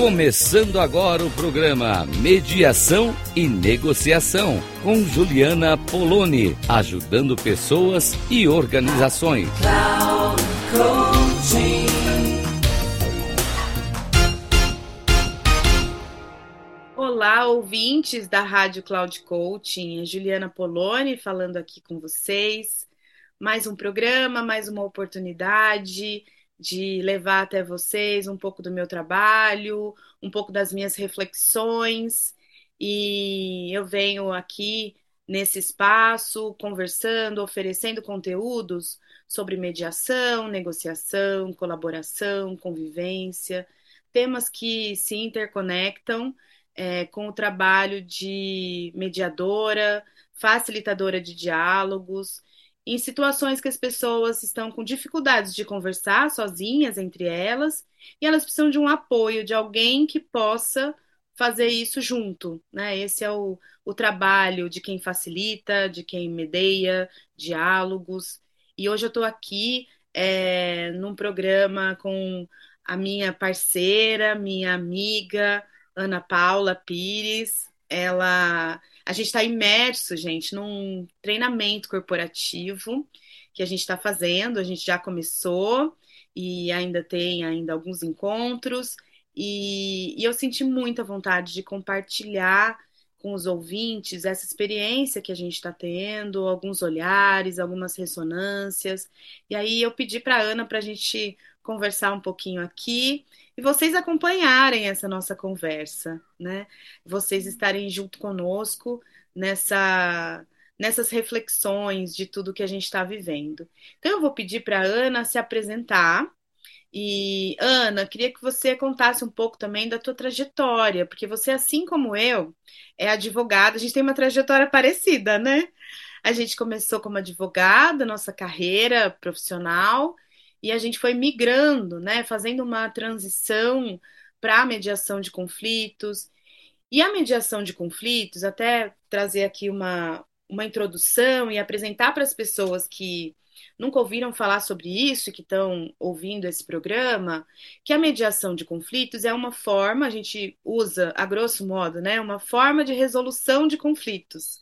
Começando agora o programa Mediação e Negociação com Juliana Poloni, ajudando pessoas e organizações. Olá, ouvintes da Rádio Cloud Coaching. É Juliana Poloni falando aqui com vocês. Mais um programa, mais uma oportunidade de levar até vocês um pouco do meu trabalho, um pouco das minhas reflexões. E eu venho aqui nesse espaço conversando, oferecendo conteúdos sobre mediação, negociação, colaboração, convivência, temas que se interconectam é, com o trabalho de mediadora, facilitadora de diálogos em situações que as pessoas estão com dificuldades de conversar sozinhas entre elas e elas precisam de um apoio, de alguém que possa fazer isso junto, né? Esse é o, o trabalho de quem facilita, de quem medeia diálogos. E hoje eu estou aqui é, num programa com a minha parceira, minha amiga, Ana Paula Pires. Ela a gente está imerso, gente, num treinamento corporativo que a gente está fazendo, a gente já começou e ainda tem ainda alguns encontros, e, e eu senti muita vontade de compartilhar com os ouvintes essa experiência que a gente está tendo, alguns olhares, algumas ressonâncias. E aí eu pedi para a Ana para a gente conversar um pouquinho aqui e vocês acompanharem essa nossa conversa, né? Vocês estarem junto conosco nessa nessas reflexões de tudo que a gente está vivendo. Então eu vou pedir para Ana se apresentar. E Ana, queria que você contasse um pouco também da tua trajetória, porque você, assim como eu, é advogada, a gente tem uma trajetória parecida, né? A gente começou como advogada, nossa carreira profissional, e a gente foi migrando, né, fazendo uma transição para a mediação de conflitos. E a mediação de conflitos, até trazer aqui uma, uma introdução e apresentar para as pessoas que nunca ouviram falar sobre isso e que estão ouvindo esse programa, que a mediação de conflitos é uma forma, a gente usa, a grosso modo, né, uma forma de resolução de conflitos.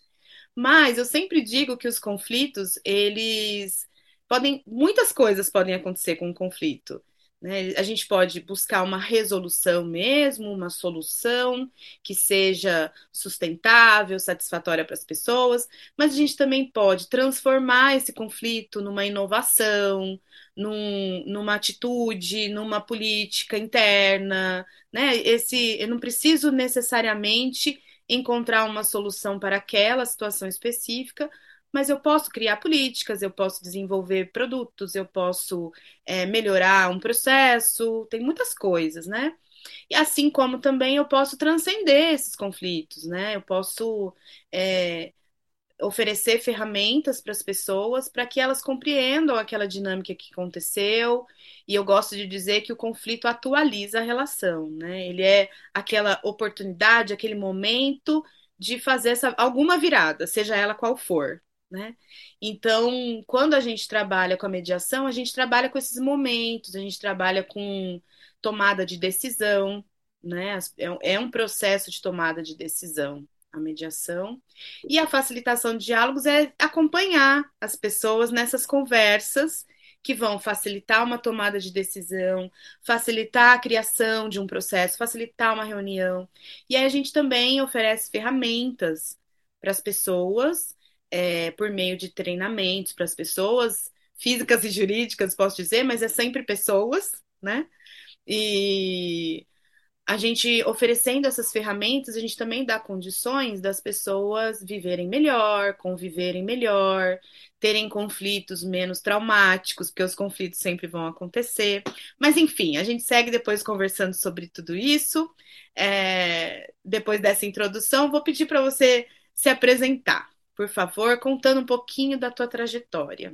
Mas eu sempre digo que os conflitos, eles podem, muitas coisas podem acontecer com um conflito. Né? A gente pode buscar uma resolução mesmo, uma solução que seja sustentável, satisfatória para as pessoas, mas a gente também pode transformar esse conflito numa inovação, num, numa atitude, numa política interna. Né? Esse, eu não preciso necessariamente encontrar uma solução para aquela situação específica, mas eu posso criar políticas, eu posso desenvolver produtos, eu posso é, melhorar um processo, tem muitas coisas, né? E assim como também eu posso transcender esses conflitos, né? Eu posso é, oferecer ferramentas para as pessoas para que elas compreendam aquela dinâmica que aconteceu. E eu gosto de dizer que o conflito atualiza a relação, né? Ele é aquela oportunidade, aquele momento de fazer essa, alguma virada, seja ela qual for. Né? Então, quando a gente trabalha com a mediação, a gente trabalha com esses momentos, a gente trabalha com tomada de decisão, né? É, é um processo de tomada de decisão, a mediação. E a facilitação de diálogos é acompanhar as pessoas nessas conversas que vão facilitar uma tomada de decisão, facilitar a criação de um processo, facilitar uma reunião. E aí a gente também oferece ferramentas para as pessoas é, por meio de treinamentos para as pessoas, físicas e jurídicas, posso dizer, mas é sempre pessoas, né? E a gente oferecendo essas ferramentas, a gente também dá condições das pessoas viverem melhor, conviverem melhor, terem conflitos menos traumáticos, porque os conflitos sempre vão acontecer. Mas enfim, a gente segue depois conversando sobre tudo isso. É, depois dessa introdução, vou pedir para você se apresentar por favor, contando um pouquinho da tua trajetória.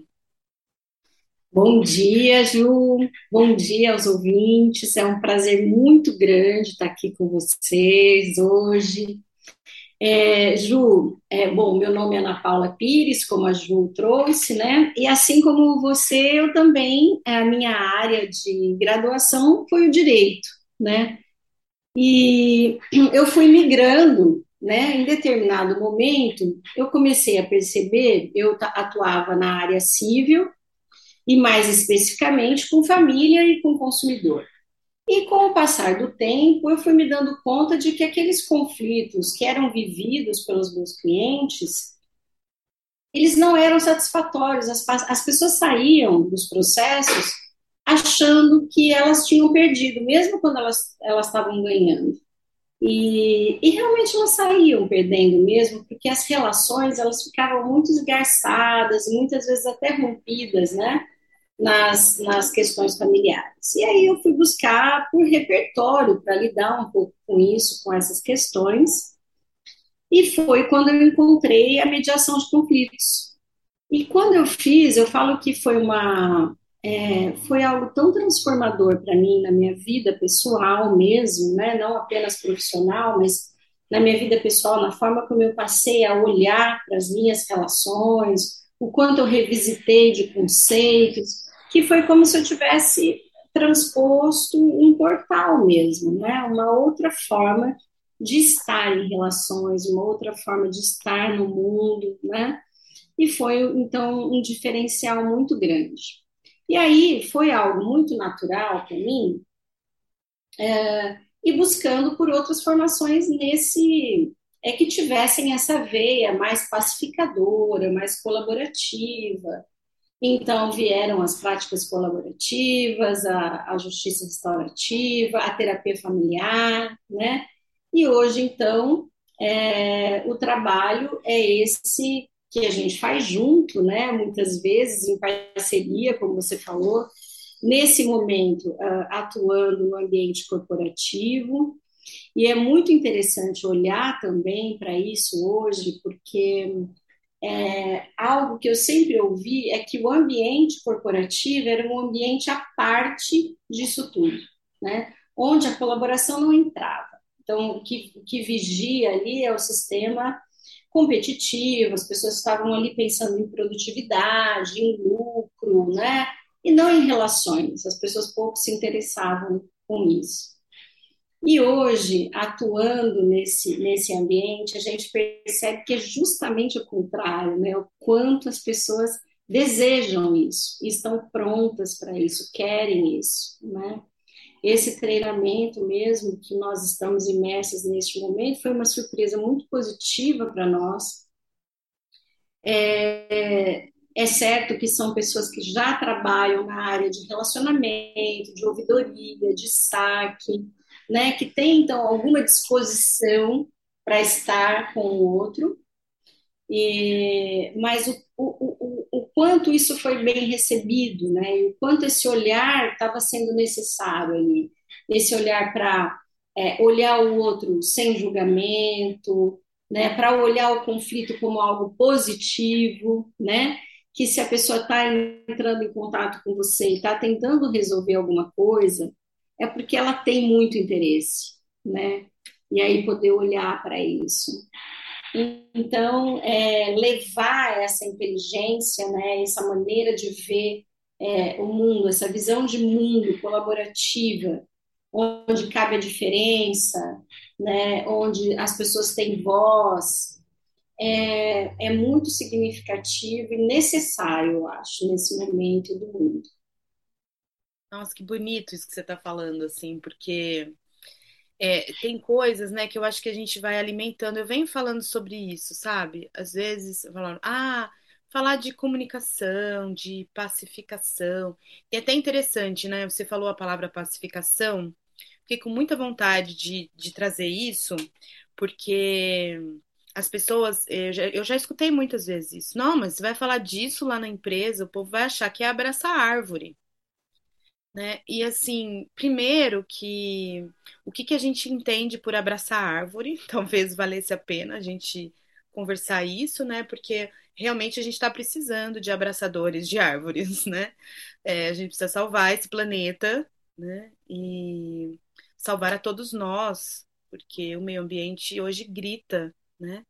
Bom dia, Ju. Bom dia aos ouvintes. É um prazer muito grande estar aqui com vocês hoje. É, Ju, é, bom, meu nome é Ana Paula Pires, como a Ju trouxe, né? E assim como você, eu também, a minha área de graduação foi o direito, né? E eu fui migrando, né? Em determinado momento, eu comecei a perceber, eu atuava na área civil e mais especificamente com família e com consumidor. E com o passar do tempo, eu fui me dando conta de que aqueles conflitos que eram vividos pelos meus clientes, eles não eram satisfatórios. As, as pessoas saíam dos processos achando que elas tinham perdido, mesmo quando elas, elas estavam ganhando. E, e realmente elas saíam perdendo mesmo, porque as relações elas ficavam muito esgarçadas, muitas vezes até rompidas, né? Nas, nas questões familiares. E aí eu fui buscar por repertório para lidar um pouco com isso, com essas questões. E foi quando eu encontrei a mediação de conflitos. E quando eu fiz, eu falo que foi uma, é, foi algo tão transformador para mim na minha vida pessoal mesmo, né? não apenas profissional, mas na minha vida pessoal, na forma como eu passei a olhar para as minhas relações, o quanto eu revisitei de conceitos, que foi como se eu tivesse transposto um portal mesmo, né? Uma outra forma de estar em relações, uma outra forma de estar no mundo, né? E foi então um diferencial muito grande. E aí foi algo muito natural para mim, é, e buscando por outras formações nesse é que tivessem essa veia mais pacificadora, mais colaborativa. Então vieram as práticas colaborativas, a, a justiça restaurativa, a terapia familiar, né? E hoje então é, o trabalho é esse que a gente faz junto, né? Muitas vezes em parceria, como você falou, nesse momento uh, atuando no ambiente corporativo. E é muito interessante olhar também para isso hoje, porque é, algo que eu sempre ouvi é que o ambiente corporativo era um ambiente à parte disso tudo, né? onde a colaboração não entrava. Então, o que, o que vigia ali é o sistema competitivo, as pessoas estavam ali pensando em produtividade, em lucro, né? E não em relações, as pessoas pouco se interessavam com isso. E hoje, atuando nesse, nesse ambiente, a gente percebe que é justamente o contrário, né? O quanto as pessoas desejam isso, estão prontas para isso, querem isso, né? Esse treinamento mesmo que nós estamos imersos neste momento foi uma surpresa muito positiva para nós. É, é certo que são pessoas que já trabalham na área de relacionamento, de ouvidoria, de saque, né, que têm então alguma disposição para estar com o outro, e, mas o, o, o, o quanto isso foi bem recebido, né? E o quanto esse olhar estava sendo necessário ali, esse olhar para é, olhar o outro sem julgamento, né? Para olhar o conflito como algo positivo, né? Que se a pessoa está entrando em contato com você e está tentando resolver alguma coisa, é porque ela tem muito interesse, né? E aí poder olhar para isso. Então, é, levar essa inteligência, né, essa maneira de ver é, o mundo, essa visão de mundo colaborativa, onde cabe a diferença, né, onde as pessoas têm voz, é, é muito significativo e necessário, eu acho, nesse momento do mundo. Nossa, que bonito isso que você está falando, assim, porque é, tem coisas, né, que eu acho que a gente vai alimentando. Eu venho falando sobre isso, sabe? Às vezes, falando, ah, falar de comunicação, de pacificação. E é até interessante, né? Você falou a palavra pacificação. Fiquei com muita vontade de, de trazer isso, porque as pessoas, eu já, eu já escutei muitas vezes isso. Não, mas você vai falar disso lá na empresa, o povo vai achar que é abraçar árvore. Né? E assim, primeiro que o que, que a gente entende por abraçar árvore, talvez valesse a pena a gente conversar isso, né? Porque realmente a gente está precisando de abraçadores de árvores, né? É, a gente precisa salvar esse planeta, né? E salvar a todos nós, porque o meio ambiente hoje grita, né?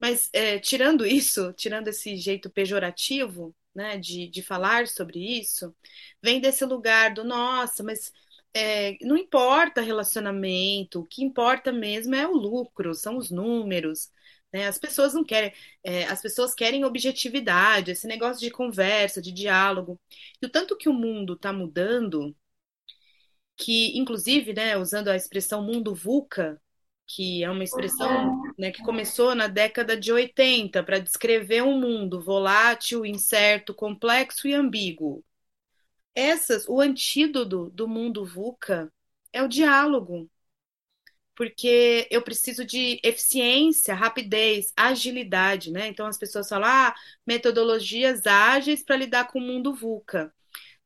Mas é, tirando isso, tirando esse jeito pejorativo, né, de, de falar sobre isso, vem desse lugar do nossa, mas é, não importa relacionamento, o que importa mesmo é o lucro, são os números. Né? As pessoas não querem, é, as pessoas querem objetividade, esse negócio de conversa, de diálogo. E o tanto que o mundo está mudando, que inclusive, né, usando a expressão mundo VUCA, que é uma expressão né, que começou na década de 80 para descrever um mundo volátil, incerto, complexo e ambíguo. Essas, o antídoto do mundo VUCA é o diálogo. Porque eu preciso de eficiência, rapidez, agilidade, né? Então as pessoas falam, ah, metodologias ágeis para lidar com o mundo VUCA.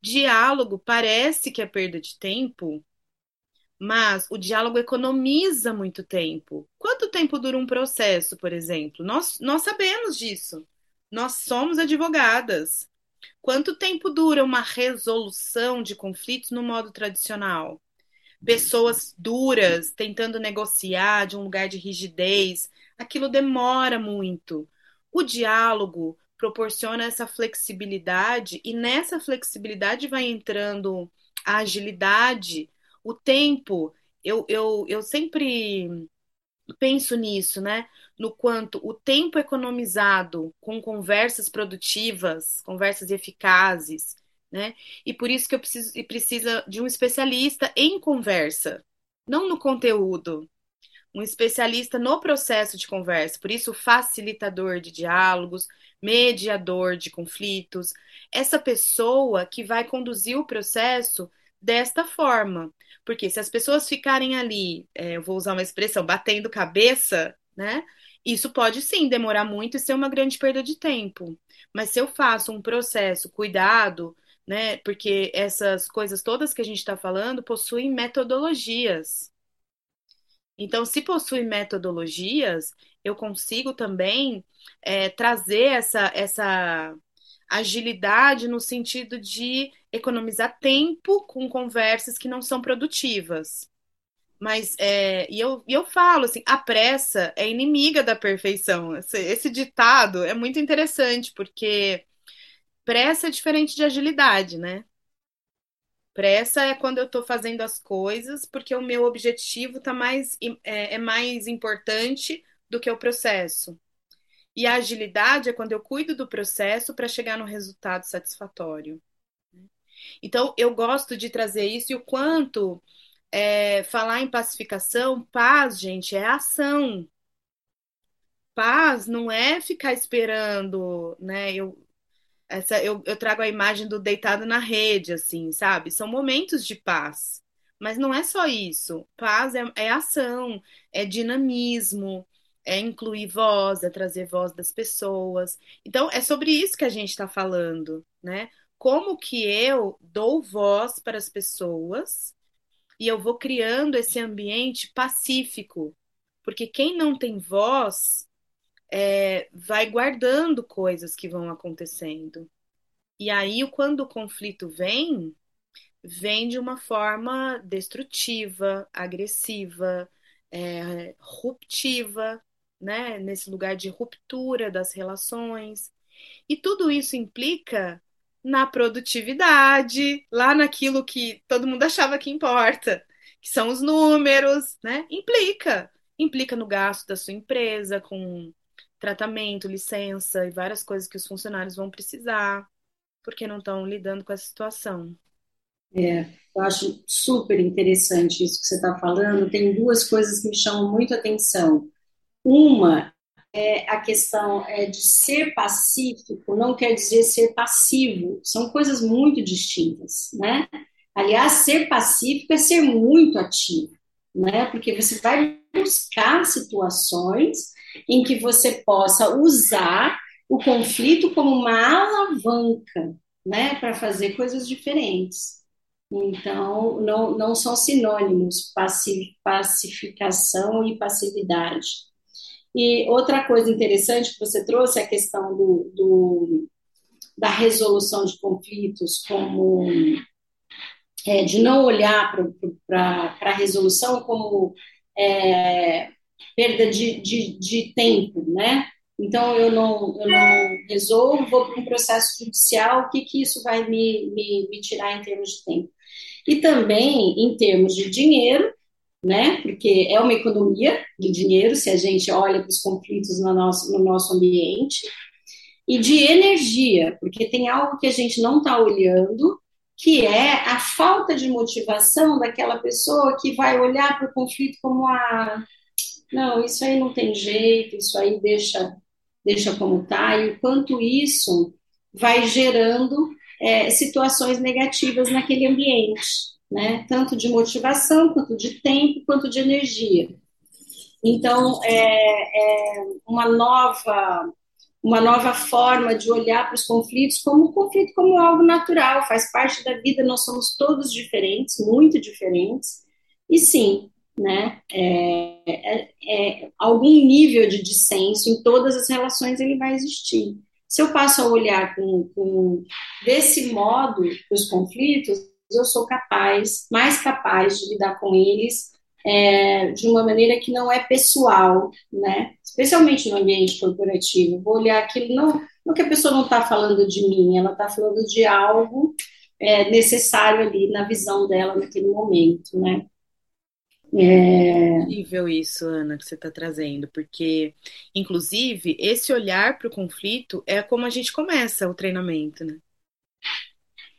Diálogo parece que é perda de tempo, mas o diálogo economiza muito tempo. Quanto tempo dura um processo, por exemplo? Nós, nós sabemos disso. Nós somos advogadas. Quanto tempo dura uma resolução de conflitos no modo tradicional? Pessoas duras tentando negociar de um lugar de rigidez, aquilo demora muito. O diálogo proporciona essa flexibilidade e nessa flexibilidade vai entrando a agilidade, o tempo. Eu, eu, eu sempre penso nisso, né? No quanto o tempo economizado com conversas produtivas, conversas eficazes, né? E por isso que eu preciso e precisa de um especialista em conversa, não no conteúdo. Um especialista no processo de conversa, por isso facilitador de diálogos, mediador de conflitos, essa pessoa que vai conduzir o processo desta forma. Porque se as pessoas ficarem ali, é, eu vou usar uma expressão, batendo cabeça, né? Isso pode sim demorar muito e ser uma grande perda de tempo. Mas se eu faço um processo cuidado, né? Porque essas coisas todas que a gente está falando possuem metodologias. Então, se possui metodologias, eu consigo também é, trazer essa, essa agilidade no sentido de economizar tempo com conversas que não são produtivas. Mas, é, e eu, e eu falo assim, a pressa é inimiga da perfeição. Esse, esse ditado é muito interessante, porque pressa é diferente de agilidade, né? Pressa é quando eu estou fazendo as coisas porque o meu objetivo tá mais, é, é mais importante do que o processo. E a agilidade é quando eu cuido do processo para chegar no resultado satisfatório. Então, eu gosto de trazer isso e o quanto é, falar em pacificação, paz, gente, é ação. Paz não é ficar esperando, né? Eu, essa, eu, eu trago a imagem do deitado na rede, assim, sabe? São momentos de paz. Mas não é só isso. Paz é, é ação, é dinamismo, é incluir voz, é trazer voz das pessoas. Então, é sobre isso que a gente está falando, né? Como que eu dou voz para as pessoas e eu vou criando esse ambiente pacífico. Porque quem não tem voz é, vai guardando coisas que vão acontecendo. E aí, quando o conflito vem, vem de uma forma destrutiva, agressiva, é, ruptiva, né, nesse lugar de ruptura das relações. E tudo isso implica na produtividade, lá naquilo que todo mundo achava que importa, que são os números, né? Implica, implica no gasto da sua empresa com tratamento, licença e várias coisas que os funcionários vão precisar, porque não estão lidando com essa situação. É, eu acho super interessante isso que você está falando. Tem duas coisas que me chamam muito atenção. Uma é a questão é, de ser pacífico não quer dizer ser passivo, são coisas muito distintas, né? Aliás, ser pacífico é ser muito ativo, né? Porque você vai buscar situações em que você possa usar o conflito como uma alavanca, né, para fazer coisas diferentes. Então, não, não são sinônimos pacificação e passividade. E outra coisa interessante que você trouxe é a questão do, do da resolução de conflitos como é, de não olhar para a resolução como é, perda de, de, de, tempo, né? Então eu não, eu não resolvo, vou para um processo judicial, o que, que isso vai me, me, me tirar em termos de tempo? E também em termos de dinheiro, né? Porque é uma economia de dinheiro se a gente olha para os conflitos no nosso, no nosso ambiente, e de energia, porque tem algo que a gente não está olhando, que é a falta de motivação daquela pessoa que vai olhar para o conflito como a ah, não, isso aí não tem jeito, isso aí deixa deixa como está, e o quanto isso vai gerando é, situações negativas naquele ambiente, né? Tanto de motivação, quanto de tempo, quanto de energia. Então, é, é uma nova uma nova forma de olhar para os conflitos como um conflito como algo natural, faz parte da vida, nós somos todos diferentes, muito diferentes, e sim, né, é, é, é, algum nível de dissenso em todas as relações ele vai existir. Se eu passo a olhar com, com desse modo os conflitos, eu sou capaz, mais capaz de lidar com eles é, de uma maneira que não é pessoal, né? Especialmente no ambiente corporativo. Vou olhar aquilo, não, não que a pessoa não está falando de mim, ela está falando de algo é, necessário ali na visão dela naquele momento, né? É incrível isso, Ana, que você está trazendo, porque, inclusive, esse olhar para o conflito é como a gente começa o treinamento, né?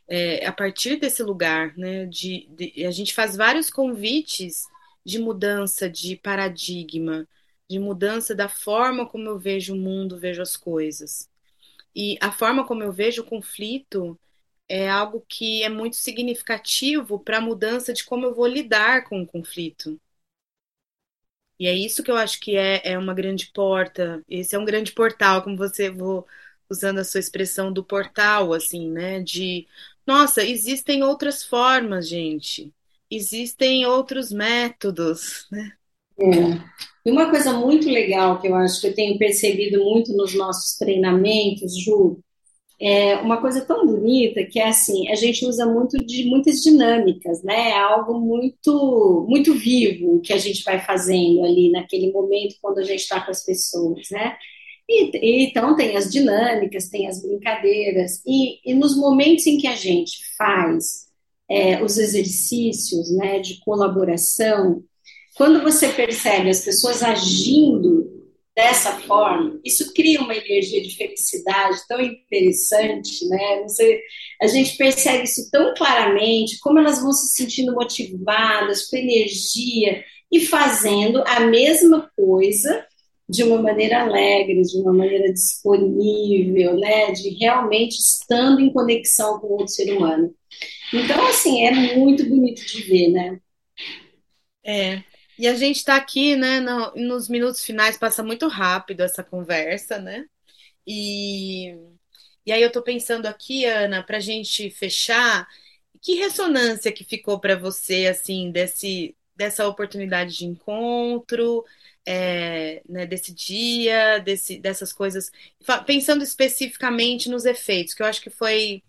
É, a partir desse lugar, né? De, de, a gente faz vários convites de mudança de paradigma, de mudança da forma como eu vejo o mundo, vejo as coisas. E a forma como eu vejo o conflito é algo que é muito significativo para a mudança de como eu vou lidar com o conflito. E é isso que eu acho que é, é uma grande porta. Esse é um grande portal, como você vou usando a sua expressão do portal, assim, né? De nossa, existem outras formas, gente existem outros métodos, né? É. E uma coisa muito legal que eu acho que eu tenho percebido muito nos nossos treinamentos, Ju, é uma coisa tão bonita que é assim, a gente usa muito de muitas dinâmicas, né? É algo muito muito vivo que a gente vai fazendo ali naquele momento quando a gente está com as pessoas, né? E, e, então tem as dinâmicas, tem as brincadeiras, e, e nos momentos em que a gente faz é, os exercícios né, de colaboração, quando você percebe as pessoas agindo dessa forma, isso cria uma energia de felicidade tão interessante, né? Você, a gente percebe isso tão claramente, como elas vão se sentindo motivadas, com energia e fazendo a mesma coisa de uma maneira alegre, de uma maneira disponível, né? De realmente estando em conexão com o outro ser humano. Então, assim, é muito bonito de ver, né? É. E a gente está aqui, né, no, nos minutos finais, passa muito rápido essa conversa, né? E, e aí eu estou pensando aqui, Ana, para a gente fechar, que ressonância que ficou para você, assim, desse, dessa oportunidade de encontro, é, né, desse dia, desse, dessas coisas, pensando especificamente nos efeitos, que eu acho que foi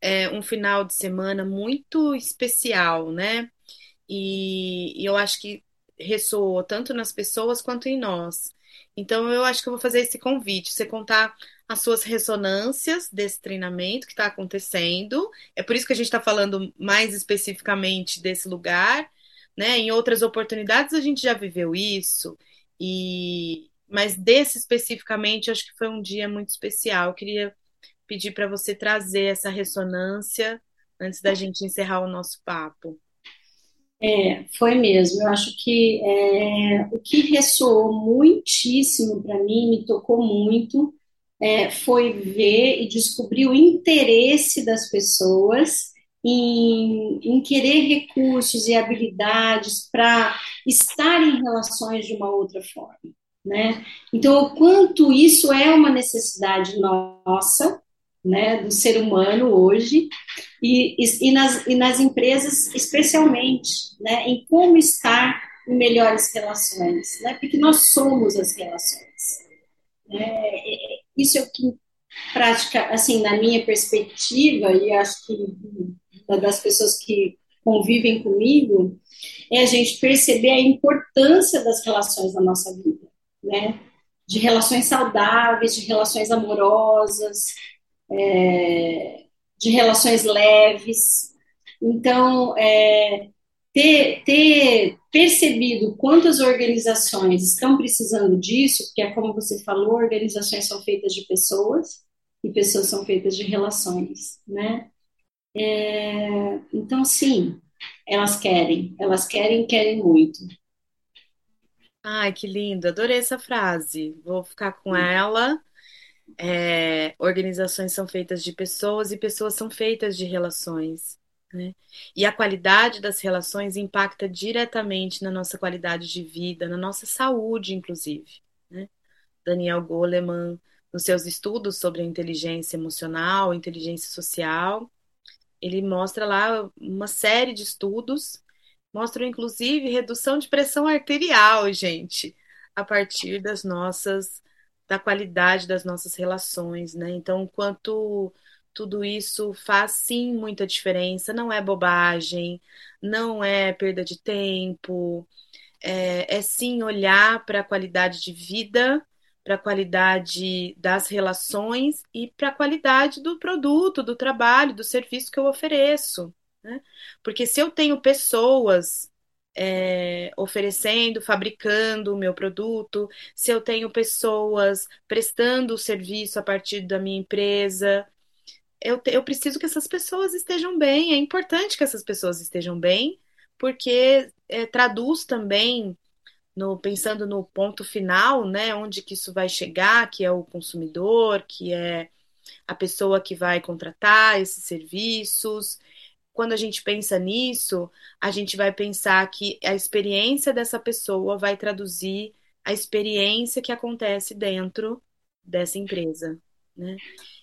é, um final de semana muito especial, né? E, e, eu acho que ressoou tanto nas pessoas quanto em nós. Então, eu acho que eu vou fazer esse convite, você contar as suas ressonâncias desse treinamento que está acontecendo. É por isso que a gente está falando mais especificamente desse lugar, né? Em outras oportunidades a gente já viveu isso, e mas desse especificamente, acho que foi um dia muito especial. Eu queria pedir para você trazer essa ressonância antes da gente encerrar o nosso papo. É, foi mesmo. Eu acho que é, o que ressoou muitíssimo para mim, me tocou muito, é, foi ver e descobrir o interesse das pessoas em, em querer recursos e habilidades para estar em relações de uma outra forma. Né? Então, o quanto isso é uma necessidade nossa, né, do ser humano hoje e, e, e, nas, e nas empresas especialmente, né, em como estar em melhores relações, né, porque nós somos as relações. É, isso é o que prática, assim, na minha perspectiva e acho que das pessoas que convivem comigo, é a gente perceber a importância das relações na nossa vida, né? de relações saudáveis, de relações amorosas, é, de relações leves. Então, é, ter, ter percebido quantas organizações estão precisando disso, porque é como você falou, organizações são feitas de pessoas e pessoas são feitas de relações, né? É, então, sim, elas querem, elas querem, querem muito. Ai, que lindo, adorei essa frase. Vou ficar com ela. É, organizações são feitas de pessoas e pessoas são feitas de relações. Né? E a qualidade das relações impacta diretamente na nossa qualidade de vida, na nossa saúde, inclusive. Né? Daniel Goleman, nos seus estudos sobre a inteligência emocional, inteligência social, ele mostra lá uma série de estudos, mostram inclusive redução de pressão arterial, gente, a partir das nossas, da qualidade das nossas relações, né? Então, quanto tudo isso faz sim muita diferença, não é bobagem, não é perda de tempo, é, é sim olhar para a qualidade de vida para a qualidade das relações e para a qualidade do produto, do trabalho, do serviço que eu ofereço. Né? Porque se eu tenho pessoas é, oferecendo, fabricando o meu produto, se eu tenho pessoas prestando o serviço a partir da minha empresa, eu, eu preciso que essas pessoas estejam bem. É importante que essas pessoas estejam bem, porque é, traduz também no, pensando no ponto final, né, onde que isso vai chegar, que é o consumidor, que é a pessoa que vai contratar esses serviços. Quando a gente pensa nisso, a gente vai pensar que a experiência dessa pessoa vai traduzir a experiência que acontece dentro dessa empresa, né?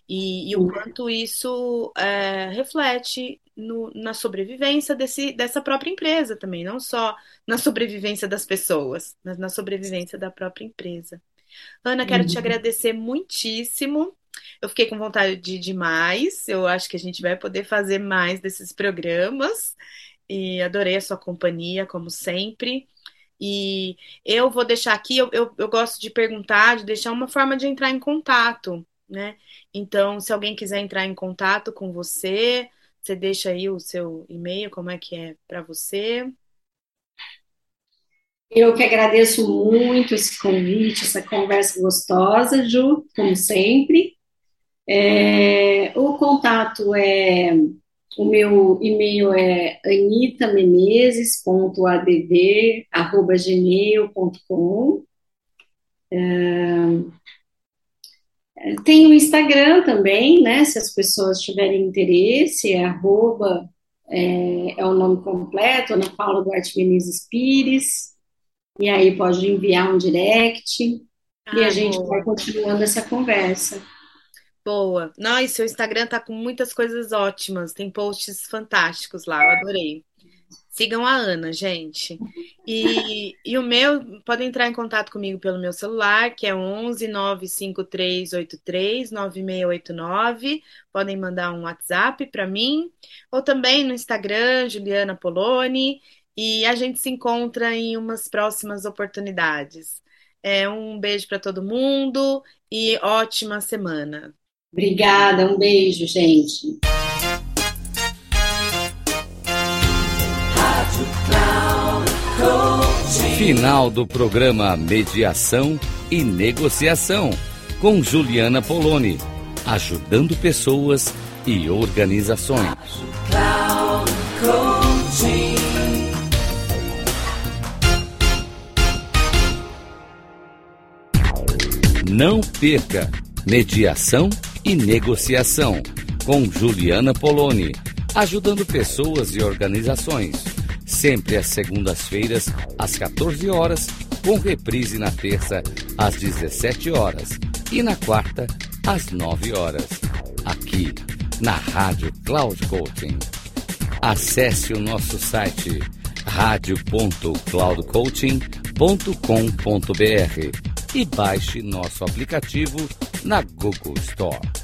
E, e o quanto isso é, reflete no, na sobrevivência desse, dessa própria empresa também, não só na sobrevivência das pessoas, mas na sobrevivência da própria empresa. Ana, quero uhum. te agradecer muitíssimo. Eu fiquei com vontade de, de mais. Eu acho que a gente vai poder fazer mais desses programas. E adorei a sua companhia, como sempre. E eu vou deixar aqui, eu, eu, eu gosto de perguntar, de deixar uma forma de entrar em contato, né? Então, se alguém quiser entrar em contato com você, você deixa aí o seu e-mail, como é que é para você? Eu que agradeço muito esse convite, essa conversa gostosa, Ju, como sempre. É, o contato é. O meu e-mail é anitamenezes.adv.gmail.com. É, tem o Instagram também, né? Se as pessoas tiverem interesse, é arroba, é, é o nome completo, Ana Paula Duarte Menezes Pires. E aí pode enviar um direct ah, e a gente boa. vai continuando essa conversa. Boa. Não, seu Instagram tá com muitas coisas ótimas, tem posts fantásticos lá, eu adorei. Sigam a Ana, gente. E, e o meu, podem entrar em contato comigo pelo meu celular, que é 11 95383 9689. Podem mandar um WhatsApp para mim, ou também no Instagram, Juliana Poloni. E a gente se encontra em umas próximas oportunidades. É, um beijo para todo mundo e ótima semana. Obrigada, um beijo, gente. Final do programa Mediação e Negociação com Juliana Poloni, ajudando pessoas e organizações. Não perca Mediação e Negociação com Juliana Poloni, ajudando pessoas e organizações sempre às segundas-feiras, às 14 horas, com reprise na terça, às 17 horas e na quarta, às 9 horas, aqui na Rádio Cloud Coaching. Acesse o nosso site radio.cloudcoaching.com.br e baixe nosso aplicativo na Google Store.